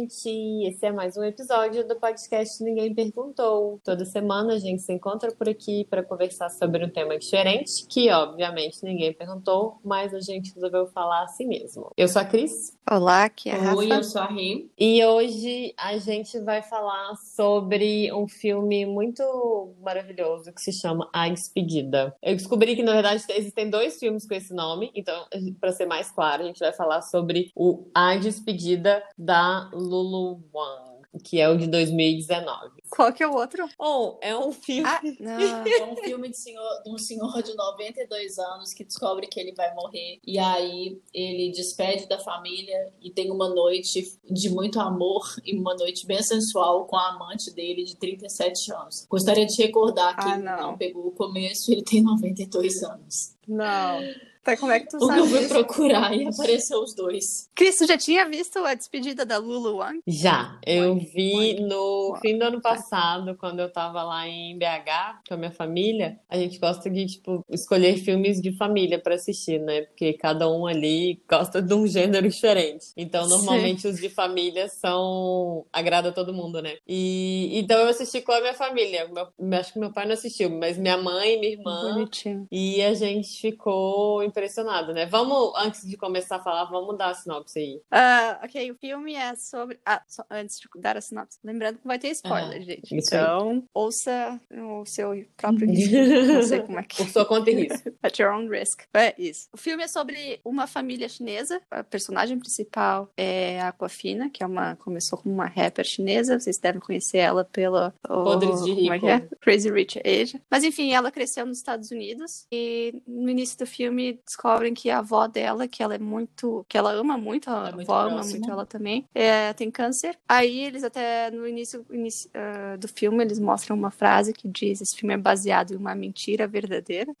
gente! Esse é mais um episódio do podcast Ninguém Perguntou. Toda semana a gente se encontra por aqui para conversar sobre um tema diferente, que obviamente ninguém perguntou, mas a gente resolveu falar assim mesmo. Eu sou a Cris. Olá, aqui é a Rafa. Oi, eu sou a Rim. E hoje a gente vai falar sobre um filme muito maravilhoso que se chama A Despedida. Eu descobri que, na verdade, existem dois filmes com esse nome, então, para ser mais claro, a gente vai falar sobre o A Despedida da Lulu Wang que é o de 2019. Qual que é o outro? Oh, é um filme. Ah, é um filme de, senhor, de um senhor de 92 anos que descobre que ele vai morrer. E aí ele despede da família e tem uma noite de muito amor e uma noite bem sensual com a amante dele de 37 anos. Gostaria de recordar que ah, não. não pegou o começo, ele tem 92 anos. Não. Tá, como é que tu o sabe? Eu fui procurar e apareceu os dois. Cris, já tinha visto a despedida da Lulu Wang? Já. Eu vi no fim do ano passado, quando eu tava lá em BH com a minha família. A gente gosta de, tipo, escolher filmes de família para assistir, né? Porque cada um ali gosta de um gênero diferente. Então, normalmente, Sim. os de família são. agrada todo mundo, né? E então eu assisti com a minha família. Meu... Acho que meu pai não assistiu, mas minha mãe e minha irmã. Bonitinho. E a gente ficou impressionado, né? Vamos, antes de começar a falar, vamos dar a sinopse aí. Uh, ok, o filme é sobre. Ah, só, antes de dar a sinopse, lembrando que vai ter spoiler, gente. Então, aí. ouça o seu próprio risco. Não sei como é que. Por sua conta e risco. At your own risk. É isso. O filme é sobre uma família chinesa. A personagem principal é a Aquafina, que é uma. começou como uma rapper chinesa. Vocês devem conhecer ela pela. Podres de Rico. É é? Crazy Rich Asia. Mas enfim, ela cresceu nos Estados Unidos e no início do filme descobrem que a avó dela, que ela é muito. que ela ama muito, a é muito avó próxima. ama muito ela também, é, tem câncer. Aí eles até no início, início uh, do filme, eles mostram uma frase que diz: esse filme é baseado em uma mentira verdadeira,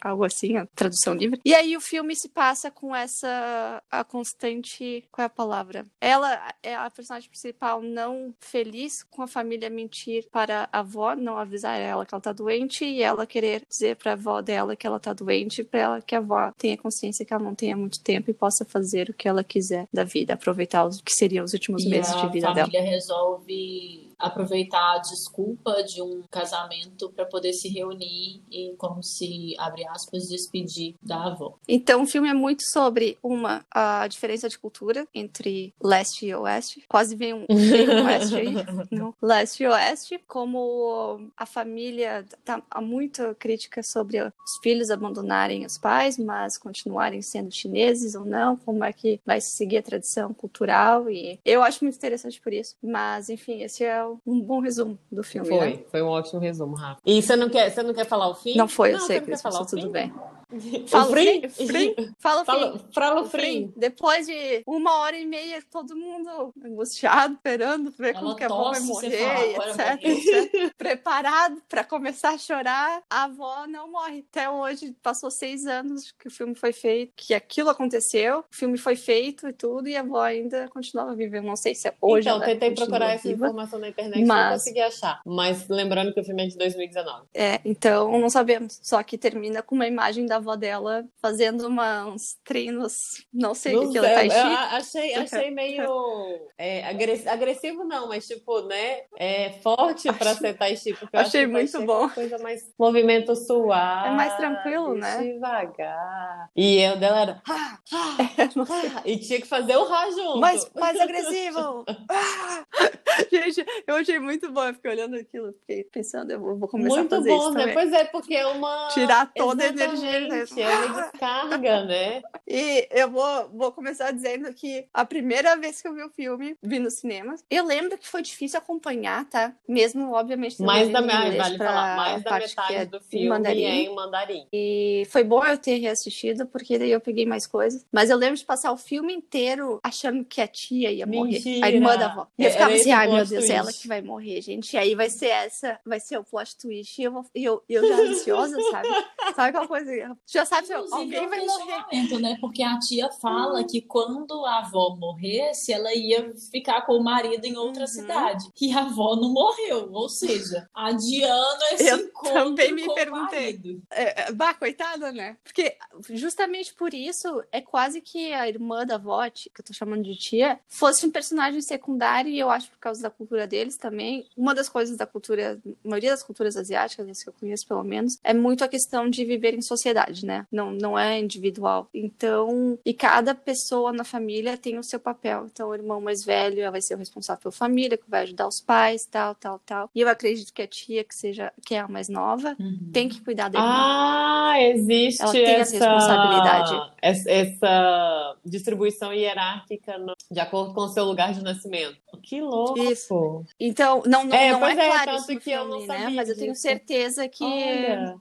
algo assim, a tradução livre. E aí o filme se passa com essa. a constante. qual é a palavra? Ela é a personagem principal não feliz com a família mentir para a avó, não avisar ela que ela tá doente e ela querer dizer pra avó dela que ela tá doente, pra ela que a avó tenha consciência que ela não tenha muito tempo e possa fazer o que ela quiser da vida, aproveitar os que seriam os últimos e meses de vida dela. A família resolve aproveitar a desculpa de um casamento para poder se reunir e como se abre aspas despedir da avó. Então o filme é muito sobre uma a diferença de cultura entre leste e oeste. Quase vem um, vem um oeste aí. Leste e oeste, como a família tá há muita crítica sobre os filhos abandonarem os pais, mas continuarem sendo chineses ou não, como é que vai se seguir a tradição cultural e eu acho muito interessante por isso. Mas enfim, esse é um bom resumo do filme. Foi, né? foi um ótimo resumo, Rafa. E você não quer, você não quer falar o fim? Não foi, não, eu sei que falar o tudo bem. Fala frim? frim? Fala frim. Fala. Depois de uma hora e meia, todo mundo angustiado, esperando ver Ela como que a avó vai morrer, fala, etc, etc. Preparado para começar a chorar. A avó não morre. Até hoje, passou seis anos que o filme foi feito, que aquilo aconteceu, o filme foi feito e tudo, e a avó ainda continuava vivendo. Não sei se é hoje. Então, tentei procurar essa informação na internet mas... não consegui achar. Mas lembrando que o filme é de 2019. É, então não sabemos. Só que termina com uma imagem da avó dela fazendo uma, uns treinos, não sei o que ela tá Eu achei, achei meio é, agressivo, não, mas tipo, né? É forte pra ser tai chi, porque eu achei muito bom. Coisa mais movimento suave. É mais tranquilo, né? Devagar. E eu dela era. Ah, ah, ah, e tinha que fazer o Rá junto. Mais, mais agressivo. Gente, eu achei muito bom. Eu fiquei olhando aquilo, fiquei pensando, eu vou começar muito a fazer bom, isso. Muito bom, né? Pois é, porque é uma. Tirar toda a energia. Né? É uma descarga, né? E eu vou, vou começar dizendo que a primeira vez que eu vi o filme, vi no cinema, eu lembro que foi difícil acompanhar, tá? Mesmo, obviamente, mais da minha, vale falar, mais da metade é do filme mandarim. é em mandarim. E foi bom eu ter reassistido, porque daí eu peguei mais coisas. Mas eu lembro de passar o filme inteiro achando que a tia ia morrer. Mentira. A irmã da avó. E eu ficava era assim, ai meu Deus, twist. é ela que vai morrer, gente. E aí vai ser essa, vai ser o plot twist. E eu, vou, eu, eu já ansiosa, sabe? Sabe aquela coisa? Já sabe, Inclusive, alguém é vai morrer. Né? Porque a tia fala uhum. que quando a avó morresse, ela ia ficar com o marido em outra uhum. cidade. E a avó não morreu, ou seja, adiando esse Eu encontro também me perguntei. É, é, bah, coitada, né? Porque justamente por isso é quase que a irmã da avó, que eu tô chamando de tia, fosse um personagem secundário e eu acho por causa da cultura deles também. Uma das coisas da cultura, a maioria das culturas asiáticas, as que eu conheço pelo menos, é muito a questão de viver em sociedade, né? Não, não é individual. Então, e cada pessoa na família tem o seu papel. Então, o irmão mais velho vai ser o responsável pela família, que vai ajudar os pais, tal, tal, tal. E eu acredito que a tia, que seja, que é a mais nova, uhum. tem que cuidar da irmã. Ah, existe Ela tem essa, essa responsabilidade. Essa distribuição hierárquica no, de acordo com o seu lugar de nascimento. Que louco! Isso. Então, não, não é, não é, é claro isso no filme, né? Mas eu tenho certeza que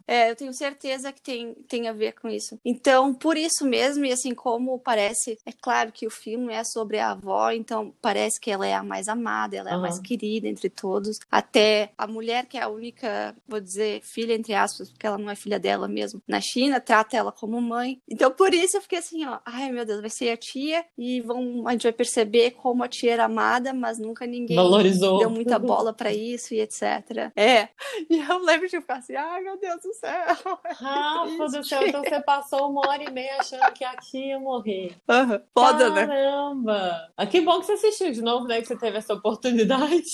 é, eu tenho certeza que tem, tem a ver com isso. Então, por isso mesmo, e assim como parece, é claro que o filme é sobre a avó, então parece que ela é a mais amada, ela é uhum. a mais querida entre todos. Até a mulher que é a única, vou dizer, filha entre aspas, porque ela não é filha dela mesmo, na China, trata ela como mãe. Então, por isso eu fiquei assim, ó, ai meu Deus, vai ser a tia e vão, a gente vai perceber como a tia era amada, mas nunca ninguém Valorizou. deu muita bola para isso e etc. É. E eu lembro de ficar assim, ai meu Deus do céu. Rafa do céu, então você passou uma hora e meia achando que a tia ia morrer. Uhum. Foda, Caramba. né? Caramba! Ah, que bom que você assistiu de novo, né? Que você teve essa oportunidade.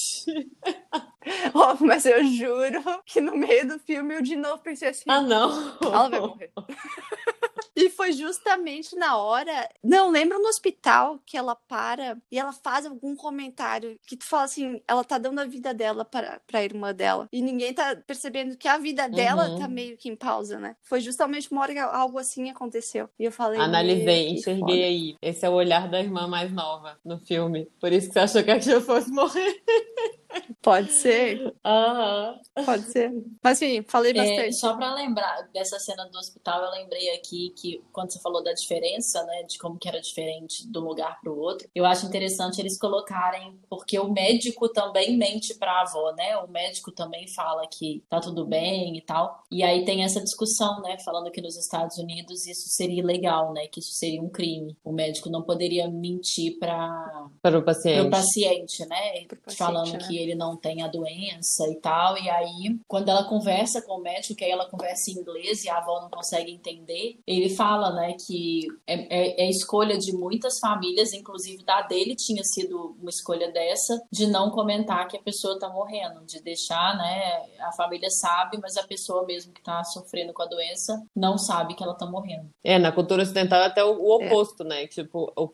oh, mas eu juro que no meio do filme eu de novo pensei assim. Ah, não! Ela vai morrer. E foi justamente na hora. Não, lembra no hospital que ela para e ela faz algum comentário que tu fala assim: ela tá dando a vida dela para a irmã dela. E ninguém tá percebendo que a vida dela uhum. tá meio que em pausa, né? Foi justamente uma hora que algo assim aconteceu. E eu falei. Analisei, enxerguei aí. Esse é o olhar da irmã mais nova no filme. Por isso que você achou que a tia fosse morrer. Pode ser. Uhum. Pode ser. Mas enfim, falei é, bastante. É, só para lembrar dessa cena do hospital, eu lembrei aqui que quando você falou da diferença, né, de como que era diferente de um lugar para o outro, eu acho interessante eles colocarem, porque o médico também mente para a avó, né? O médico também fala que tá tudo bem e tal. E aí tem essa discussão, né, falando que nos Estados Unidos isso seria ilegal, né, que isso seria um crime. O médico não poderia mentir para para o paciente. Para o paciente, né? Paciente, falando né? que ele não tem a doença e tal. E aí, quando ela conversa com o médico, que aí ela conversa em inglês e a avó não consegue entender, ele fala, né, que é, é, é escolha de muitas famílias, inclusive da dele tinha sido uma escolha dessa, de não comentar que a pessoa tá morrendo, de deixar, né, a família sabe, mas a pessoa mesmo que tá sofrendo com a doença não sabe que ela tá morrendo. É, na cultura ocidental é até o, o oposto, é. né? Tipo, o,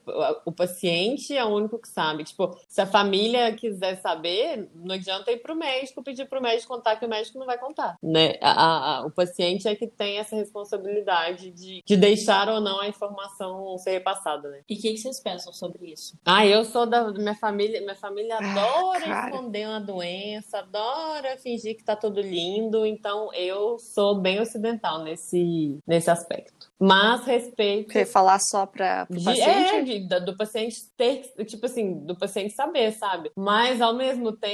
o paciente é o único que sabe. Tipo, se a família quiser saber, não adianta ir pro médico, pedir pro médico contar que o médico não vai contar, né? A, a, o paciente é que tem essa responsabilidade de, de deixar ou não a informação ser repassada, né? E o que, que, vocês pensam sobre isso? Ah, eu sou da minha família, minha família ah, adora ah, esconder uma doença, adora fingir que tá tudo lindo, então eu sou bem ocidental nesse, nesse aspecto. Mas respeito. Quer falar só para o paciente? É, de, do paciente ter, tipo assim, do paciente saber, sabe? Mas ao mesmo tempo,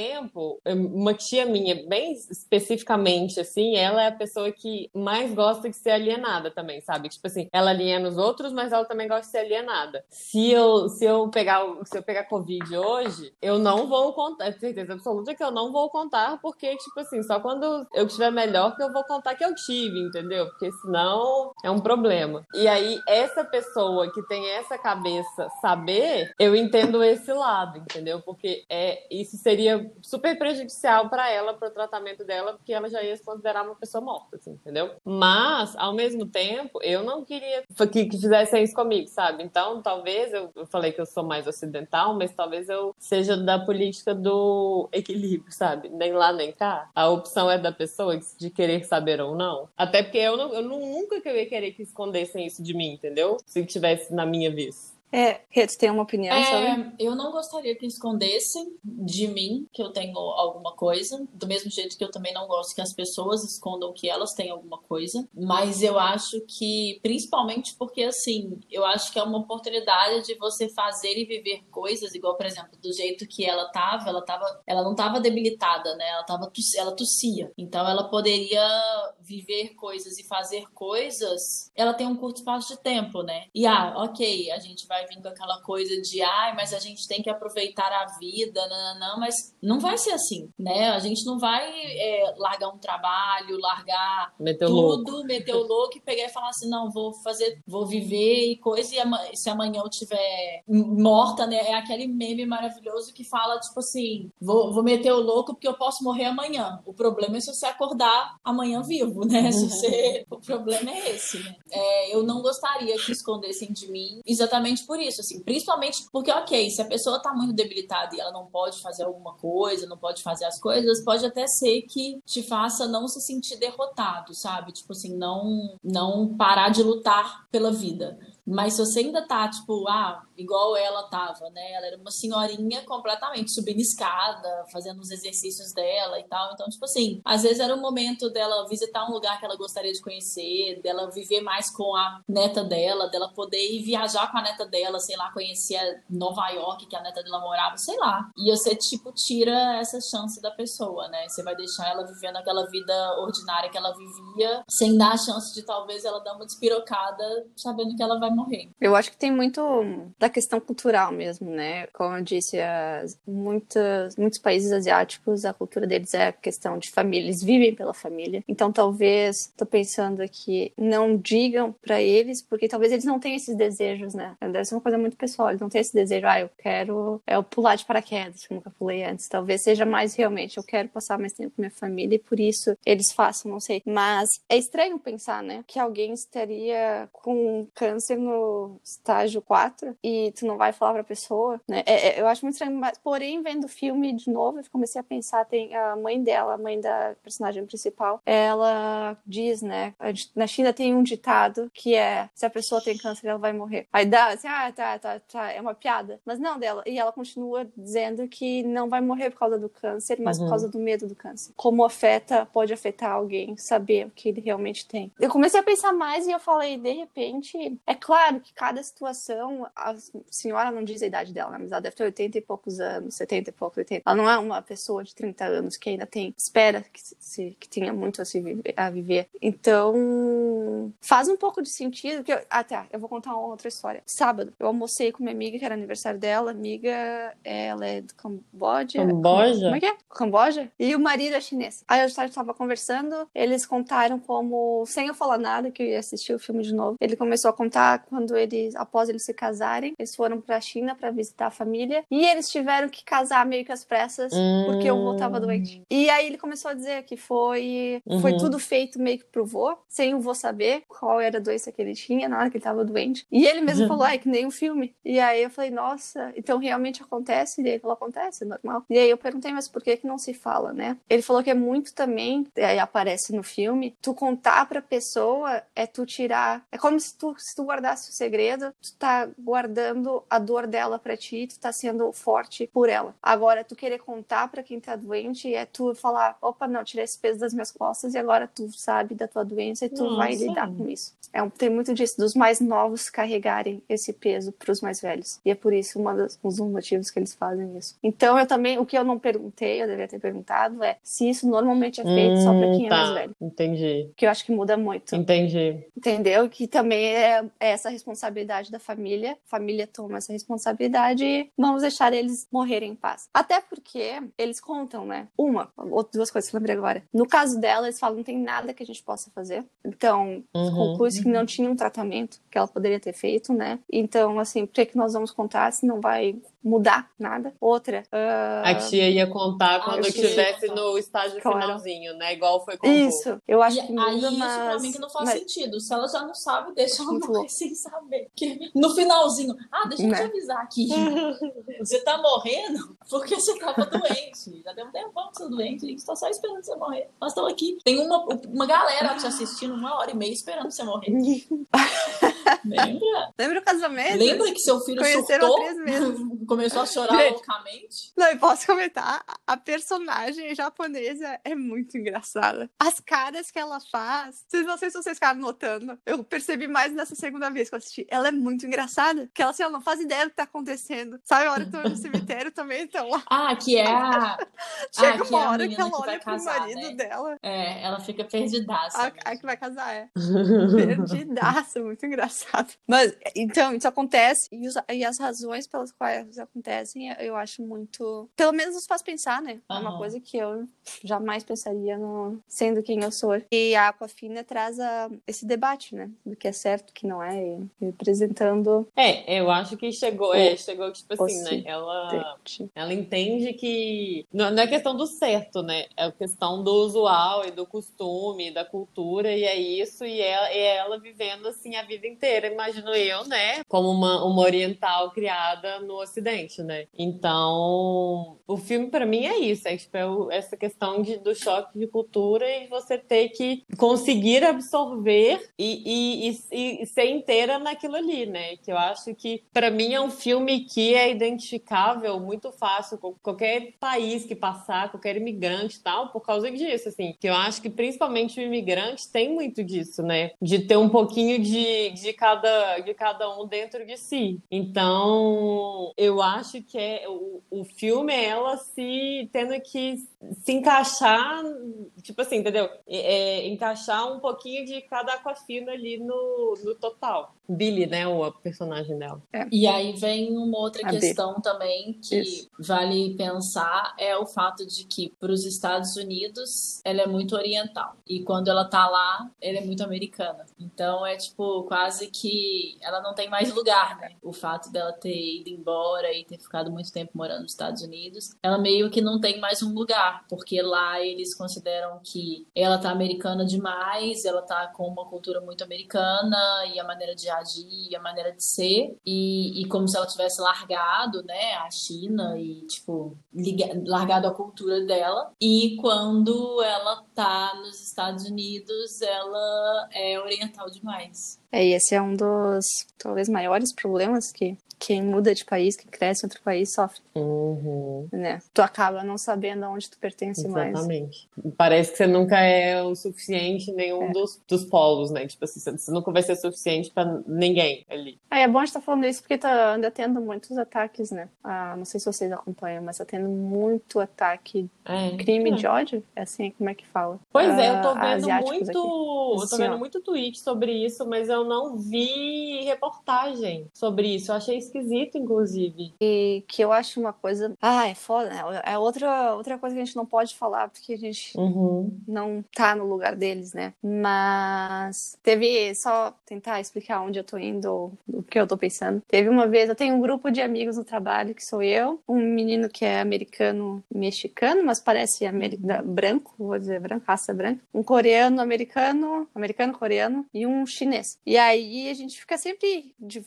uma tia minha, bem especificamente, assim, ela é a pessoa que mais gosta de ser alienada também, sabe? Tipo assim, ela aliena os outros, mas ela também gosta de ser alienada. Se eu, se eu pegar, se eu pegar Covid hoje, eu não vou contar, certeza absoluta que eu não vou contar, porque, tipo assim, só quando eu estiver melhor que eu vou contar que eu tive, entendeu? Porque senão é um problema. E aí, essa pessoa que tem essa cabeça saber, eu entendo esse lado, entendeu? Porque é, isso seria super prejudicial para ela, para o tratamento dela, porque ela já ia se considerar uma pessoa morta, assim, entendeu? Mas, ao mesmo tempo, eu não queria que, que fizessem isso comigo, sabe? Então, talvez eu, eu falei que eu sou mais ocidental, mas talvez eu seja da política do equilíbrio, sabe? Nem lá nem cá. A opção é da pessoa de querer saber ou não. Até porque eu, não, eu nunca que eu ia querer que escondessem isso de mim, entendeu? Se tivesse na minha vez. É, Reto, tem uma opinião é, sobre? Eu não gostaria que escondessem de mim que eu tenho alguma coisa, do mesmo jeito que eu também não gosto que as pessoas escondam que elas têm alguma coisa, mas eu acho que, principalmente porque, assim, eu acho que é uma oportunidade de você fazer e viver coisas, igual, por exemplo, do jeito que ela tava, ela tava, ela não tava debilitada, né? Ela tava, ela tossia, então ela poderia viver coisas e fazer coisas, ela tem um curto espaço de tempo, né? E ah, ok, a gente vai vir com aquela coisa de ai, mas a gente tem que aproveitar a vida, não, não, não, mas não vai ser assim, né? A gente não vai é, largar um trabalho, largar meteu tudo, louco. meter o louco e pegar e falar assim, não, vou fazer, vou viver e coisa, e se amanhã eu tiver morta, né? É aquele meme maravilhoso que fala, tipo assim, vou, vou meter o louco porque eu posso morrer amanhã. O problema é se você acordar amanhã vivo, né? Se você... o problema é esse, né? É, eu não gostaria que escondessem de mim exatamente por isso, assim, principalmente porque, ok, se a pessoa tá muito debilitada e ela não pode fazer alguma coisa, não pode fazer as coisas, pode até ser que te faça não se sentir derrotado, sabe? Tipo assim, não, não parar de lutar pela vida. Mas se você ainda tá, tipo, ah, igual ela tava, né? Ela era uma senhorinha completamente subindo escada, fazendo os exercícios dela e tal. Então, tipo assim, às vezes era o momento dela visitar um lugar que ela gostaria de conhecer, dela viver mais com a neta dela, dela poder ir viajar com a neta dela, sei lá, conhecer Nova York, que a neta dela morava, sei lá. E você, tipo, tira essa chance da pessoa, né? Você vai deixar ela vivendo aquela vida ordinária que ela vivia, sem dar a chance de talvez ela dar uma despirocada, sabendo que ela vai morrer. Eu acho que tem muito da questão cultural mesmo, né? Como eu disse, as, muitas, muitos países asiáticos, a cultura deles é a questão de família, eles vivem pela família. Então, talvez, tô pensando aqui, não digam para eles, porque talvez eles não tenham esses desejos, né? Deve ser uma coisa muito pessoal, eles não têm esse desejo, ah, eu quero é, pular de paraquedas, que eu nunca pulei antes. Talvez seja mais realmente, eu quero passar mais tempo com minha família e por isso eles façam, não sei. Mas é estranho pensar, né? Que alguém estaria com câncer no estágio 4 e tu não vai falar pra pessoa, né? É, é, eu acho muito estranho, mas porém, vendo o filme de novo, eu comecei a pensar, tem a mãe dela, a mãe da personagem principal, ela diz, né? Na China tem um ditado que é, se a pessoa tem câncer, ela vai morrer. Aí dá assim, ah, tá, tá, tá, é uma piada. Mas não dela. E ela continua dizendo que não vai morrer por causa do câncer, mas uhum. por causa do medo do câncer. Como afeta, pode afetar alguém, saber o que ele realmente tem. Eu comecei a pensar mais e eu falei, de repente, é claro que cada situação, a senhora não diz a idade dela, né? mas ela deve ter 80 e poucos anos, 70 e poucos, 80. Ela não é uma pessoa de 30 anos que ainda tem, espera que, se, que tenha muito a, se viver, a viver. Então, faz um pouco de sentido. Que eu, ah, tá, eu vou contar uma outra história. Sábado, eu almocei com minha amiga, que era aniversário dela. Amiga, ela é do Camboja. Camboja? Como é que é? Camboja? E o marido é chinês. Aí a gente estava conversando, eles contaram como, sem eu falar nada, que eu ia assistir o filme de novo, ele começou a contar quando eles, após eles se casarem, eles foram pra China para visitar a família e eles tiveram que casar meio que às pressas hum... porque o vô tava doente. E aí ele começou a dizer que foi, uhum. foi tudo feito meio que pro vô, sem o vô saber qual era a doença que ele tinha na hora que ele tava doente. E ele mesmo falou, é que nem um filme. E aí eu falei, nossa, então realmente acontece? E ele falou, acontece, é normal. E aí eu perguntei, mas por que que não se fala, né? Ele falou que é muito também, aí aparece no filme, tu contar pra pessoa é tu tirar, é como se tu, se tu guardasse o segredo, tu tá guardando a dor dela pra ti, tu tá sendo forte por ela. Agora, tu querer contar pra quem tá doente é tu falar, opa, não, tirei esse peso das minhas costas e agora tu sabe da tua doença e tu Nossa. vai lidar com isso. É um, tem muito disso, dos mais novos carregarem esse peso pros mais velhos. E é por isso uma das, um dos motivos que eles fazem isso. Então, eu também, o que eu não perguntei, eu deveria ter perguntado, é se isso normalmente é feito hum, só pra quem é tá. é mais velho. Entendi. Que eu acho que muda muito. Entendi. Entendeu? Que também é, é essa responsabilidade da família. A família toma essa responsabilidade e vamos deixar eles morrerem em paz. Até porque eles contam, né? Uma, outras duas coisas que eu lembrei agora. No caso dela, eles falam não tem nada que a gente possa fazer. Então, uhum. conclui-se que não tinha um tratamento que ela poderia ter feito, né? Então, assim, por que, que nós vamos contar se não vai mudar nada. Outra. Uh... A tia ia contar quando estivesse no estágio claro. finalzinho, né? Igual foi com Isso, eu acho que muda, aí, mas... isso pra mim que não faz mas... sentido. Se ela já não sabe, deixa ela morrer sem saber. Que no finalzinho, ah, deixa eu te né? avisar aqui. você tá morrendo porque você tava doente. Já deu um tempão que você tá doente, a gente tá só esperando você morrer. Nós estamos aqui. Tem uma, uma galera te assistindo uma hora e meia esperando você morrer. Lembra? Lembra o casamento? Lembra que seu filho Conheceram surtou? três meses. Começou a chorar Gente. loucamente? Não, e posso comentar? A personagem japonesa é muito engraçada. As caras que ela faz, vocês não sei se vocês ficaram notando. Eu percebi mais nessa segunda vez que eu assisti. Ela é muito engraçada. Que ela, assim, ela não faz ideia do que tá acontecendo. Sabe a hora que eu tô no cemitério também, então. Ah, que é a. Chega ah, é uma a hora que ela que olha pro casar, marido né? dela. É, ela fica perdidaça. A, a que vai casar, é. Perdidaça, muito engraçado. Mas, então, isso acontece, e, os- e as razões pelas quais isso acontecem, eu acho muito. Pelo menos nos faz pensar, né? É uma coisa que eu jamais pensaria no... sendo quem eu sou. E a Aquafina traz a- esse debate, né? Do que é certo, o que não é, e representando É, eu acho que chegou, é, chegou, tipo assim, né? Ela, ela entende que não, não é questão do certo, né? É questão do usual e do costume, da cultura, e é isso, e é, é ela vivendo assim a vida inteira, imagino eu, né? Como uma, uma oriental criada no Ocidente, né? Então, o filme pra mim é isso, é tipo, é essa questão de, do choque de cultura e você ter que conseguir absorver e, e, e, e ser inteira naquilo ali, né? Que eu acho que, pra mim, é um filme que é identificável muito fácil com qualquer país que passar, qualquer imigrante e tal, por causa disso, assim. Que eu acho que, principalmente, o imigrante tem muito disso, né? De ter um pouquinho de, de, cada, de cada um dentro de si. Então, eu acho que é, o, o filme é ela se tendo que se encaixar, tipo assim, entendeu? É, é, encaixar um pouquinho de cada aquafina ali no, no total. Billy, né? O personagem dela. E aí vem uma outra A B. questão também que Isso. vale pensar é o fato de que para os Estados Unidos ela é muito oriental e quando ela tá lá ela é muito americana. Então é tipo quase que ela não tem mais lugar, né? O fato dela ter ido embora e ter ficado muito tempo morando nos Estados Unidos, ela meio que não tem mais um lugar, porque lá eles consideram que ela tá americana demais, ela tá com uma cultura muito americana e a maneira de agir, e a maneira de ser, e, e como se ela tivesse largado, né, a China e, tipo, largado a cultura dela. E quando ela tá nos Estados Unidos, ela é oriental demais. É, e esse é um dos talvez maiores problemas que quem muda de país, quem cresce em outro país sofre, Uhum. né? Tu acaba não sabendo aonde tu pertence mais. Exatamente. Parece que você nunca é o suficiente em nenhum É. dos, dos polos, né? Tipo assim, você nunca vai ser suficiente pra ninguém ali. Ah, é bom a gente estar falando isso porque tá ainda tendo muitos ataques, né? Ah, não sei se vocês acompanham, mas tá tendo muito ataque, É. crime É. de ódio, é assim, como é que fala? Pois é, eu tô Ah, vendo muito, aqui. eu tô vendo ó. muito tweet sobre isso, mas eu não vi reportagem sobre isso. Eu achei esquisito, inclusive. E que eu acho uma coisa. Ah, é foda, né? É outra, outra coisa que a gente não pode falar porque a gente Uhum. não tá no lugar deles, né? Mas teve só tentar explicar onde eu tô indo, o que eu tô pensando. Teve uma vez, eu tenho um grupo de amigos no trabalho que sou eu, um menino que é americano mexicano, mas parece ameri- da- branco, vou dizer branco, raça branca, um coreano americano, americano coreano e um chinês. E aí a gente fica sempre de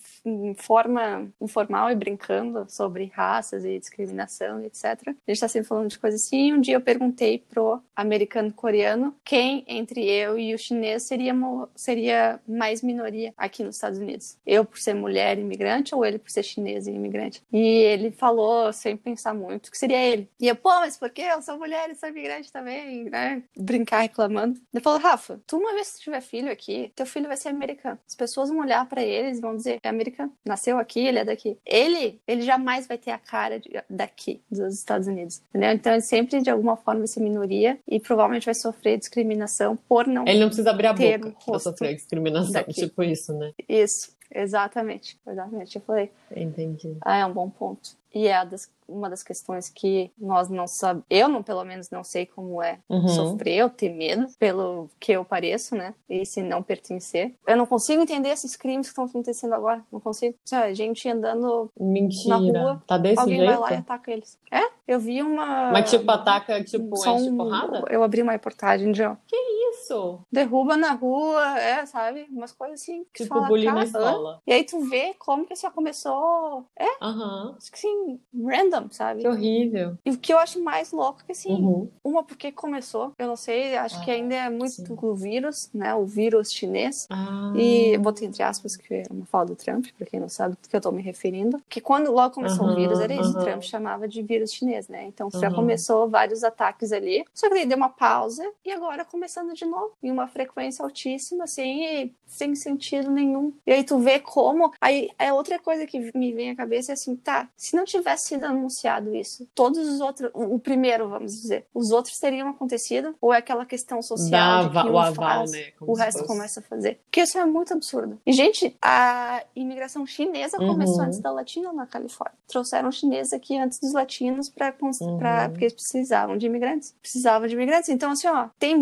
forma informal e brincando sobre raças e discriminação, etc. A gente tá sempre falando de coisas assim. Um dia eu perguntei pro americano coreano quem entre eu e o chinês seria, seria mais minoria aqui nos Estados Unidos. Eu por ser mulher imigrante ou ele por ser chinês e imigrante? E ele falou, sem pensar muito, que seria ele. E eu, pô, mas por quê? Eu sou mulher e sou imigrante também, né? Brincar reclamando. Ele falou, Rafa, tu uma vez que tiver filho aqui, teu filho vai ser americano. As pessoas vão olhar pra eles e vão dizer, é americano. Nasceu aqui, ele é daqui. Ele, ele jamais vai ter a cara de- daqui, dos Estados Unidos. Entendeu? Então ele sempre, de alguma forma, vai ser minoria e provavelmente vai sofrer discriminação por não Ele não precisa abrir a boca um rosto sofrer discriminação, daqui. tipo isso, né? Isso, exatamente. Exatamente. Eu falei, Entendi. ah, é um bom ponto. E é a das- uma das questões que nós não sabemos, eu não, pelo menos, não sei como é Uhum. sofrer ou ter medo pelo que eu pareço, né? E se não pertencer. Eu não consigo entender esses crimes que estão acontecendo agora. Não consigo. Sabe, gente andando, Mentira. Na rua, tá desse alguém jeito? vai lá e ataca eles. É, eu vi uma. Mas tipo, ataca, tipo, só enche um- porrada? Eu abri uma reportagem de. Isso. Começou. Derruba na rua, é, sabe? Umas coisas assim. Que tipo, fala, bullying na escola. E aí tu vê como que isso começou. É? Aham. Uhum. Assim, random, sabe? Que horrível. E o que eu acho mais louco é que, assim, uhum. uma porque começou, eu não sei, acho ah, que ainda é muito sim. o vírus, né? O vírus chinês. Ah. E botei entre aspas, que é uma fala do Trump, pra quem não sabe do que eu tô me referindo. Que quando logo começou uhum, o vírus, era isso. Trump chamava de vírus chinês, né? Então já começou vários ataques ali. Só que daí deu uma pausa e agora começando de novo. Em uma frequência altíssima, assim, sem sentido nenhum. E aí tu vê como. Aí é outra coisa que me vem à cabeça é assim, tá, se não tivesse sido anunciado isso, todos os outros, o primeiro, vamos dizer, os outros teriam acontecido? Ou é aquela questão social Dava, que um o aval, faz, né? o resto fosse. começa a fazer? Porque isso é muito absurdo. E, gente, a imigração chinesa uhum. começou antes da latina na Califórnia. Trouxeram chineses aqui antes dos latinos para uhum. porque eles precisavam de imigrantes. Precisavam de imigrantes. Então, assim, ó, tem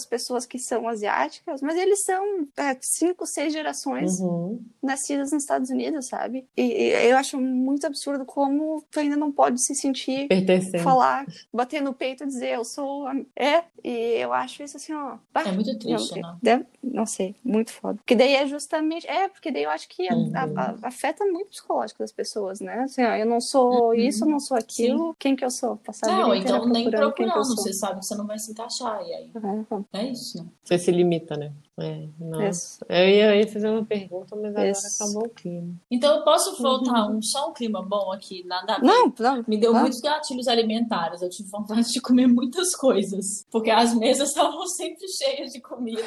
muitas pessoas que são asiáticas, mas eles são é, cinco, seis gerações uhum. nascidas nos Estados Unidos, sabe? E, e, eu acho muito absurdo como tu ainda não pode se sentir falar, bater no peito e dizer eu sou. É, e eu acho isso assim, ó. Bah, é muito triste, não, né? Não sei, muito foda. Porque daí é justamente. É, porque daí eu acho que uhum. a, a, afeta muito o psicológico das pessoas, né? Assim, ó, eu não sou uhum. isso, eu não sou aquilo, Sim. quem que eu sou? Passar não, então nem procurando, você sabe que você não vai se encaixar, e aí. Uhum. É isso? Você se limita, né? É, nossa. Eu ia, eu ia, fazer uma pergunta, mas agora acabou o clima. Então eu posso voltar uhum. um, só um clima bom aqui, nada ver. Não, não. Me deu não. muitos gatilhos alimentares. Eu tive vontade de comer muitas coisas. Porque as mesas estavam sempre cheias de comida.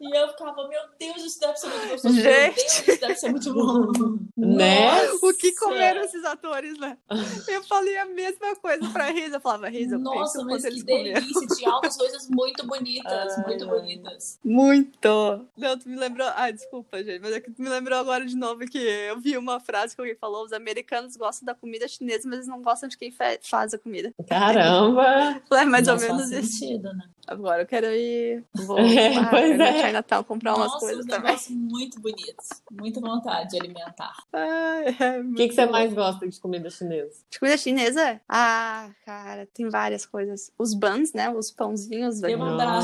e eu ficava, meu Deus, isso deve ser muito gostoso. Gente. Meu Deus, isso deve ser muito bom. né? O que comeram esses atores, né? Eu falei a mesma coisa pra Risa. Eu falava, Risa, Nossa, mas que delícia. Comeram. Tinha altas coisas muito bonitas, ai, muito bonitas. Muito. Não, tu me lembrou. Ah, desculpa, gente, mas é que tu me lembrou agora de novo que eu vi uma frase que alguém falou: os americanos gostam da comida chinesa, mas eles não gostam de quem faz a comida. Caramba! É mais não ou menos isso. né? Agora eu quero ir. Vou é, pois no é. Chinatown comprar umas Nossa, coisas um também. muito bonitos. Muita vontade de alimentar. é o que, que você mais gosta de comida chinesa? De comida chinesa? Ah, cara, tem várias coisas. Os buns, né? Os pãozinhos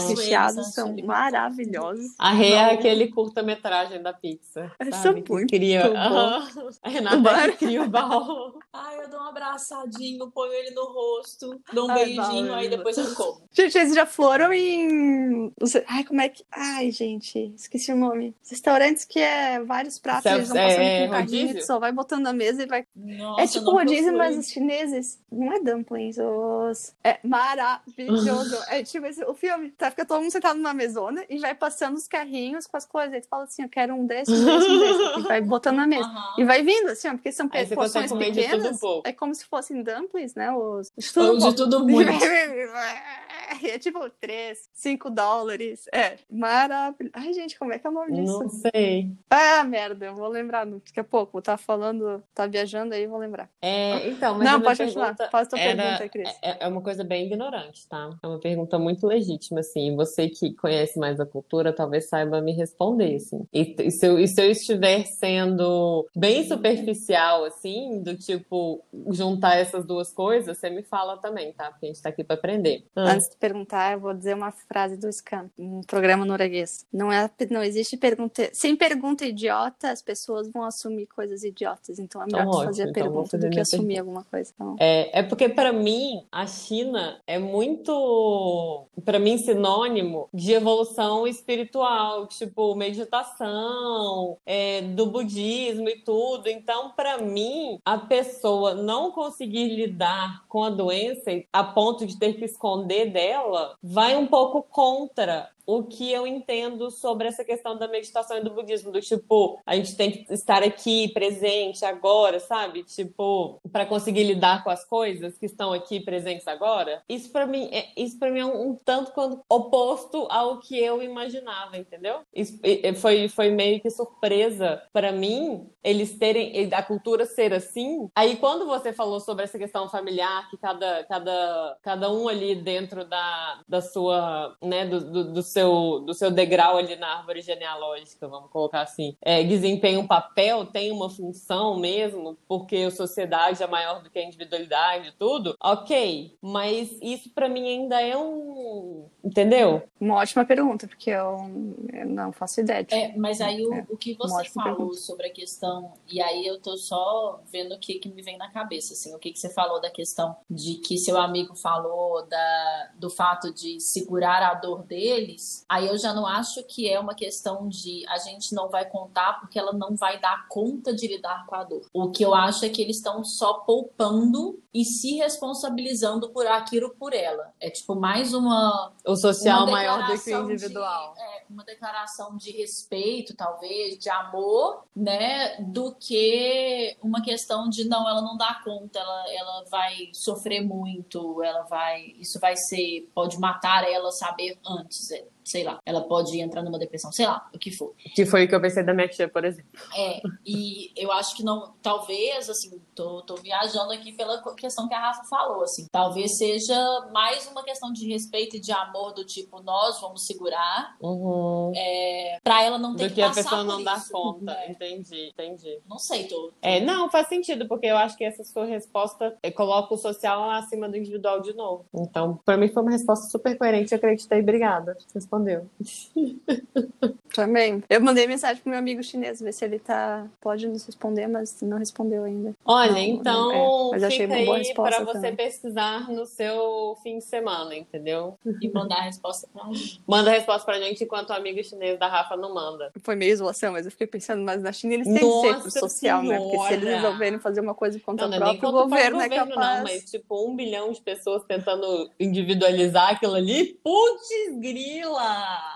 recheados são maravilhosos. A Rê é aquele curta-metragem da pizza. Essa é muito cria... bom. A Renata é que cria o baú. Ai, eu dou um abraçadinho, ponho ele no rosto, dou um Ai, beijinho, aí depois eu como. Gente, eles já foram em. Ai, como é que. Ai, gente, esqueci o nome. Restaurantes que é vários pratos, Self, eles vão passando é, com um carrinho, tu só vai botando na mesa e vai. Nossa, é tipo rodízio, mas os chineses. Não é dumplings, os. É maravilhoso. é tipo esse, o filme. Tá, fica todo mundo sentado numa mesona e vai passando os carrinhos com as coisas. Aí tu fala assim: eu quero um desses, um desses, um desses. E vai botando na mesa. Uhum. E vai vindo, assim, ó, porque são Aí porções de tudo um pequenas. pouco. É como se fossem dumplings, né? Os. Ou de tudo muito. É tipo 3, 5 dólares. É, maravilhoso. Ai, gente, como é que é o nome disso? Não sei. Ah, merda, eu vou lembrar daqui a pouco. Vou tá falando, tá viajando aí, vou lembrar. É, então, mas Não, minha pode continuar. Faz tua era- pergunta, Cris. É, é uma coisa bem ignorante, tá? É uma pergunta muito legítima, assim. Você que conhece mais a cultura, talvez saiba me responder, assim. E, e se, eu, e se eu estiver sendo bem superficial, assim, do tipo, juntar essas duas coisas, você me fala também, tá? Porque a gente tá aqui pra aprender. Ah, Antes de perguntar, eu vou dizer uma frase do Scam, um programa norueguês. Não, é, não existe pergunta. Sem pergunta idiota, as pessoas vão assumir coisas idiotas. Então é melhor Então, tu ótimo, fazer a então vou pergunta fazer do que assumir pergunta. alguma coisa. Então, É, é porque para mim a China é muito, para mim, sinônimo de evolução espiritual, tipo meditação, é, do budismo e tudo. Então, para mim, a pessoa não conseguir lidar com a doença a ponto de ter que esconder dela vai um pouco contra o que eu entendo sobre essa questão da meditação e do budismo, do tipo, a gente tem que estar aqui presente agora, sabe? Tipo, para conseguir lidar com as coisas que estão aqui presentes agora. Isso para mim é isso para mim é um, um tanto quanto oposto ao que eu imaginava, entendeu? Isso, foi foi meio que surpresa para mim eles terem a cultura ser assim. Aí quando você falou sobre essa questão familiar, que cada cada cada um ali dentro da, da sua, né, do, do, do seu, do seu degrau ali na árvore genealógica, vamos colocar assim, é, desempenha um papel, tem uma função mesmo, porque a sociedade é maior do que a individualidade, tudo, ok. Mas isso para mim ainda é um. Entendeu? Uma ótima pergunta, porque eu, eu não faço ideia. É, mas aí o, é, o que você falou pergunta. sobre a questão, e aí eu tô só vendo o que, que me vem na cabeça, assim, o que, que você falou da questão de que seu amigo falou da, do fato de segurar a dor deles, aí eu já não acho que é uma questão de a gente não vai contar porque ela não vai dar conta de lidar com a dor. O que eu acho é que eles estão só poupando e se responsabilizando por aquilo por ela. É tipo mais uma. O social uma maior do que o individual. De, é, uma declaração de respeito, talvez, de amor, né? Do que uma questão de não, ela não dá conta, ela, ela vai sofrer muito, ela vai. Isso vai ser. pode matar ela saber antes. É sei lá, ela pode entrar numa depressão, sei lá, o que for. Que foi o que eu pensei da minha tia, por exemplo. É, e eu acho que não, talvez, assim, tô, tô viajando aqui pela questão que a Rafa falou, assim, talvez seja mais uma questão de respeito e de amor do tipo, nós vamos segurar, uhum. é, pra ela não ter do que, que a pessoa não dar conta, é. entendi, entendi. Não sei, tô, tô... É, não, faz sentido, porque eu acho que essa sua resposta coloca o social acima do individual de novo. Então, pra mim foi uma resposta super coerente, eu acreditei, obrigada. Respondeu respondeu. Também. Eu mandei mensagem pro meu amigo chinês, ver se ele tá. Pode nos responder, mas não respondeu ainda. Olha, não, então. É, mas achei uma boa resposta. Pra você também. pesquisar no seu fim de semana, entendeu? E mandar a resposta pra gente. Manda a resposta pra gente enquanto o amigo chinês da Rafa não manda. Foi meio zoação, mas eu fiquei pensando, mas na China eles têm Nossa que ser pro social, senhora. né? Porque se eles resolverem fazer uma coisa contra não, o próprio não, governo, governo, é capaz. Não, mas tipo, um bilhão de pessoas tentando individualizar aquilo ali, putz grila!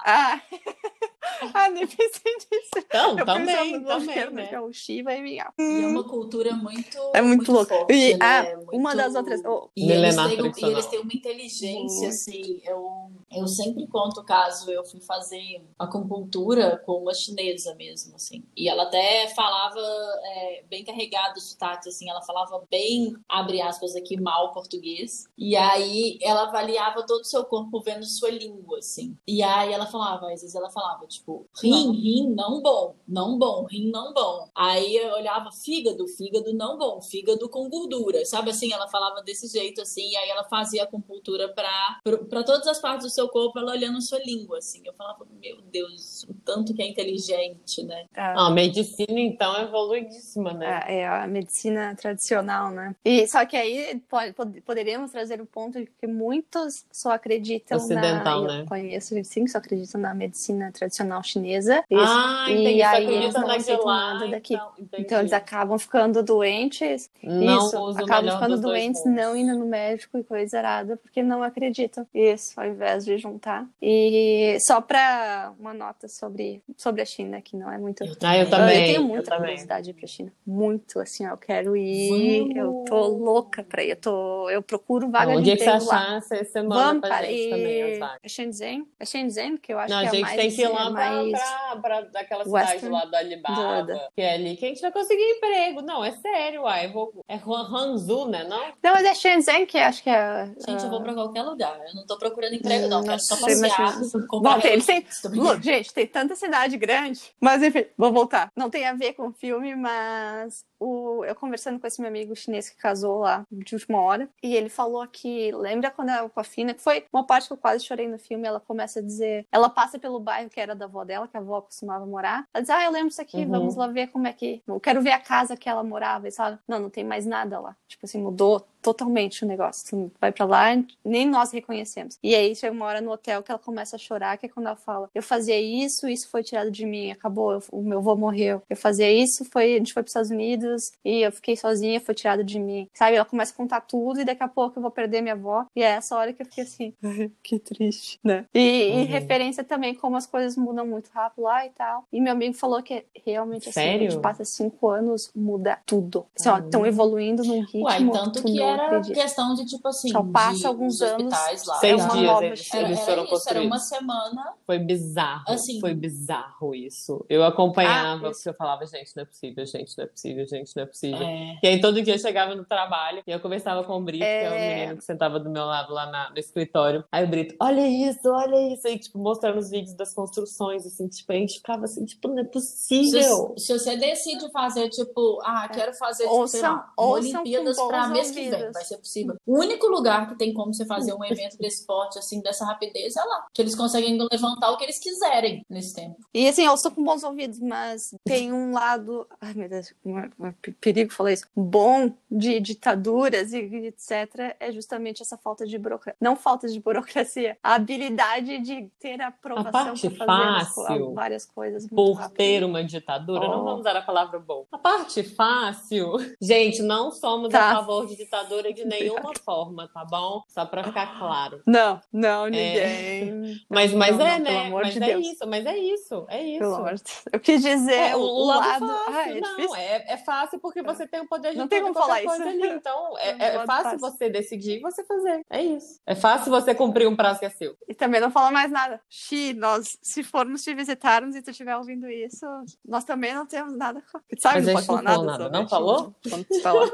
Ah, ah nem pensei nisso. Então, eu também, também, né? Que é o Shiva e. E é uma cultura muito É muito, muito louca. Forte, e, né? ah, muito... uma das outras... Oh. E, eles têm, e, eles têm, uma inteligência, assim, eu, eu sempre conto o caso, eu fui fazer acupuntura com uma chinesa mesmo, assim, e ela até falava é, bem carregado o sotaque, assim, ela falava bem, abre aspas aqui, mal português, e aí ela avaliava todo o seu corpo vendo sua língua, assim. E aí ela falava, às vezes ela falava, tipo, rim, rim, não bom, não bom, rim, não bom. Aí eu olhava fígado, fígado não bom, fígado com gordura, sabe assim? Ela falava desse jeito, assim, e aí ela fazia acupuntura pra, pra todas as partes do seu corpo, ela olhando sua língua, assim. Eu falava, meu Deus, o tanto que é inteligente, né? Ah, a medicina, então, é evoluidíssima, né? É, é a medicina tradicional, né? E só que aí pode, poderíamos trazer o ponto de que muitos só acreditam Ocidental, na... né? Eu conheço, sim, que só acreditam na medicina tradicional chinesa. Ah, e aí eles não aceitam nada daqui. Então, então, eles acabam ficando doentes. Não isso, acabam ficando doentes, não indo no médico e coisa errada, porque não acreditam. Isso, ao invés de juntar. E só para uma nota sobre, sobre a China, que não é muito. Eu, ah, eu também. Eu tenho muita eu curiosidade para a China. Muito, assim, eu quero ir. Vamos. Eu tô louca para ir. Eu, tô, eu procuro vaga não, de emprego que você achar, você manda Vamos, pra gente e... também É Shenzhen? É Shenzhen, que eu acho não, que é a gente mais, tem que ir lá é mais... pra, pra, cidade Western, lá do Alibaba, que é ali que a gente vai conseguir emprego. Não, é sério, uai. Vou... É Hangzhou, né? Não? Não, mas é Shenzhen que acho que é. Gente, uh... eu vou pra qualquer lugar. Eu não tô procurando emprego, não. não quero só passear. Bom, tem, tem... Look, gente, tem tanta cidade grande. Mas enfim, vou voltar. Não tem a ver com o filme, mas o, eu conversando com esse meu amigo chinês que casou lá de última hora, e ele falou que lembra quando ela com a Fina, que foi uma parte que eu quase chorei no filme, ela começa a dizer, ela passa pelo bairro que era da avó dela, que a avó costumava morar. Ela diz: "Ah, eu lembro isso aqui, uhum. vamos lá ver como é que, eu quero ver a casa que ela morava". E fala: "Não, não tem mais nada lá". Tipo assim, mudou totalmente o negócio. Tu vai para lá, nem nós reconhecemos. E aí chega uma hora no hotel que ela começa a chorar, que é quando ela fala: "Eu fazia isso, isso foi tirado de mim, acabou, eu, o meu avô morreu. Eu fazia isso, foi, a gente foi para os Estados Unidos e eu fiquei sozinha, foi tirado de mim". Sabe? Ela começa a contar tudo e daqui a pouco eu vou perder minha avó. E é essa hora que eu fiquei assim, que triste, né? E, uhum. e, referência também como as coisas mudam muito rápido lá e tal. E meu amigo falou que realmente assim, Sério? a gente passa cinco anos, muda tudo. Assim, ó, estão evoluindo num ritmo Uai, tanto que é era questão de, tipo assim, Só passa alguns anos. Lá. Seis é dias eles, era, eles foram era isso, Era uma semana. Foi bizarro. Assim, foi bizarro isso. Eu acompanhava, ah, porque eu falava, gente, não é possível, gente, não é possível, gente, não é possível. É. E aí todo dia eu chegava no trabalho e eu conversava com o Brito, é... que é o menino que sentava do meu lado lá na, no escritório. Aí o Brito, olha isso, olha isso. Aí, tipo, mostrando os vídeos das construções, assim, tipo, a gente ficava assim, tipo, não é possível. Se, se você decide fazer, tipo, ah, quero fazer, tipo, ouçam, sei lá, Olimpíadas pra mês que vem, vai ser possível. O único lugar que tem como você fazer um evento desse porte, assim, dessa rapidez, é lá. Que eles conseguem levantar o que eles quiserem nesse tempo. E assim, eu estou com bons ouvidos, mas tem um lado, ai meu Deus, um, perigo falar isso, bom de ditaduras e etc, é justamente essa falta de burocracia. Não falta de burocracia, a habilidade de ter aprovação para fazer fácil, várias coisas. Por rápido. ter uma ditadura, oh. não vamos usar a palavra bom. A parte fácil, gente, não somos tá. a favor de ditadura de nenhuma forma, tá bom? Só para ficar claro. Não, não, ninguém. É... Mas, mas não, é, não, né? Mas de é Deus. isso, mas é isso, é isso. Pelo amor de Deus. Eu quis dizer é, o, o, lado. Fácil, ah, é não, é, é, fácil porque você tem o poder de não tem como falar isso. ali. Então, é, é fácil, fácil você decidir e você fazer. É isso. É fácil você cumprir um prazo que é seu. E também não fala mais nada. Xi, nós, se formos te visitarmos e tu estiver ouvindo isso, nós também não temos nada. Sabe, Mas não pode falar nada. nada. Não falou? Tu falou.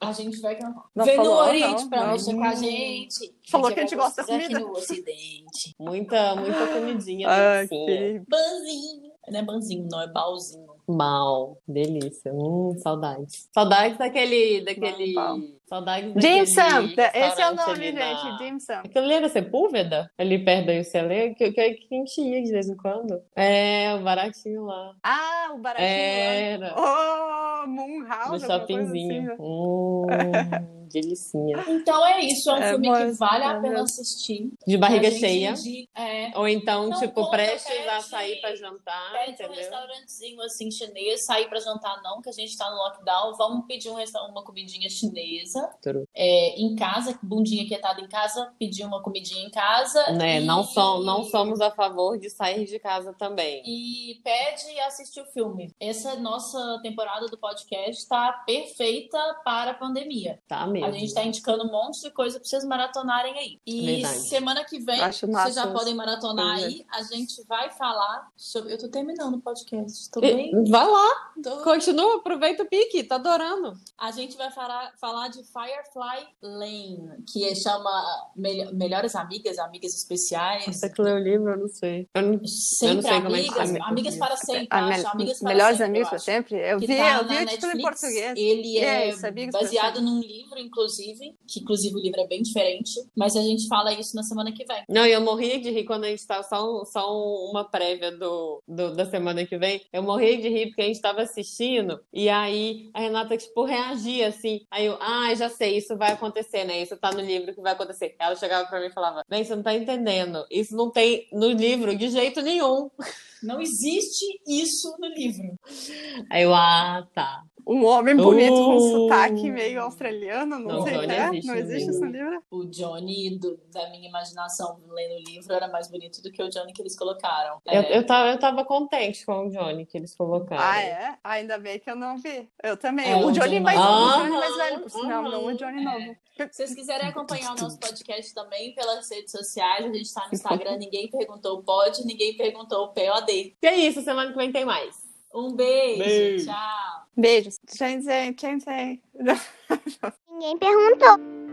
A gente vai cantar. Vem no Oriente pra mexer com a gente. Falou que a gente gosta da comida. Aqui no Ocidente. Muita, muita comidinha. Ai, que... Banzinho. Não é banzinho, não, é balzinho. Mal, delícia. Hum, saudades. Saudades daquele. daquele... Saudades Dim Sum, esse é o nome, gente, na... Dim Sum. Aquilo ali era Sepúlveda? Ali perto da UCLA, que, que, que a gente ia de vez em quando. É, o baratinho lá. Ah, o baratinho era. lá. Oh, Moonhouse. No shoppingzinho. Assim, né? hum delicinha. Então é isso, é um é, filme que vale a pena assistir. De barriga cheia. é, Ou então, não tipo, prestes pede, a sair pra jantar. Pede entendeu? um restaurantezinho assim chinês, sair pra jantar não, que a gente tá no lockdown. Vamos pedir um uma comidinha chinesa. É, em casa, bundinha quietada em casa, pedir uma comidinha em casa. Né, e... não, não somos a favor de sair de casa também. E pede e assiste o filme. Essa nossa temporada do podcast tá perfeita para a pandemia. Tá mesmo. A gente está indicando um monte de coisa para vocês maratonarem aí. E Verdade. semana que vem, vocês já podem maratonar aí. A gente vai falar sobre. Eu tô terminando o podcast. Tô bem. Vai lá. Tô... Continua, aproveita o pique. Tô adorando. A gente vai falar, falar de Firefly Lane, que é, chama Melhores Amigas, Amigas Especiais. Você que leu o livro, eu não sei. Eu não, sempre eu não sei amigas, como é que amigas para sempre. Acho, amigas para Melhores sempre, Amigos para sempre? Eu vi, tá eu vi o título em português. Ele é, é baseado num livro, inclusive, que inclusive o livro é bem diferente, mas a gente fala isso na semana que vem. Não, e eu morri de rir quando a gente tava só, só uma prévia do, do, da semana que vem. Eu morri de rir porque a gente tava assistindo e aí a Renata, tipo, reagia assim. Aí eu, ah, já sei, isso vai acontecer, né? Isso tá no livro que vai acontecer. Ela chegava pra mim e falava, bem, você não tá entendendo. Isso não tem no livro de jeito nenhum. Não existe isso no livro. Aí eu, ah, tá um homem bonito uh, com sotaque meio australiano, não, não sei, Johnny é? Existe não existe esse livro? O Johnny, do, da minha imaginação, lendo o livro, era mais bonito do que o Johnny que eles colocaram. Eu, é... eu, tava, eu tava contente com o Johnny que eles colocaram. Ah, é? Ainda bem que eu não vi. Eu também. É, o, Johnny mais, ah, o Johnny mais velho, por sinal, não o Johnny novo. Se vocês quiserem acompanhar o nosso podcast também pelas redes sociais, a gente tá no Instagram, ninguém perguntou o pod, ninguém perguntou o POD. Que é isso, semana que vem tem mais. Um beijo, beijo. tchau. Beijos. Gente, gente, gente. Ninguém perguntou.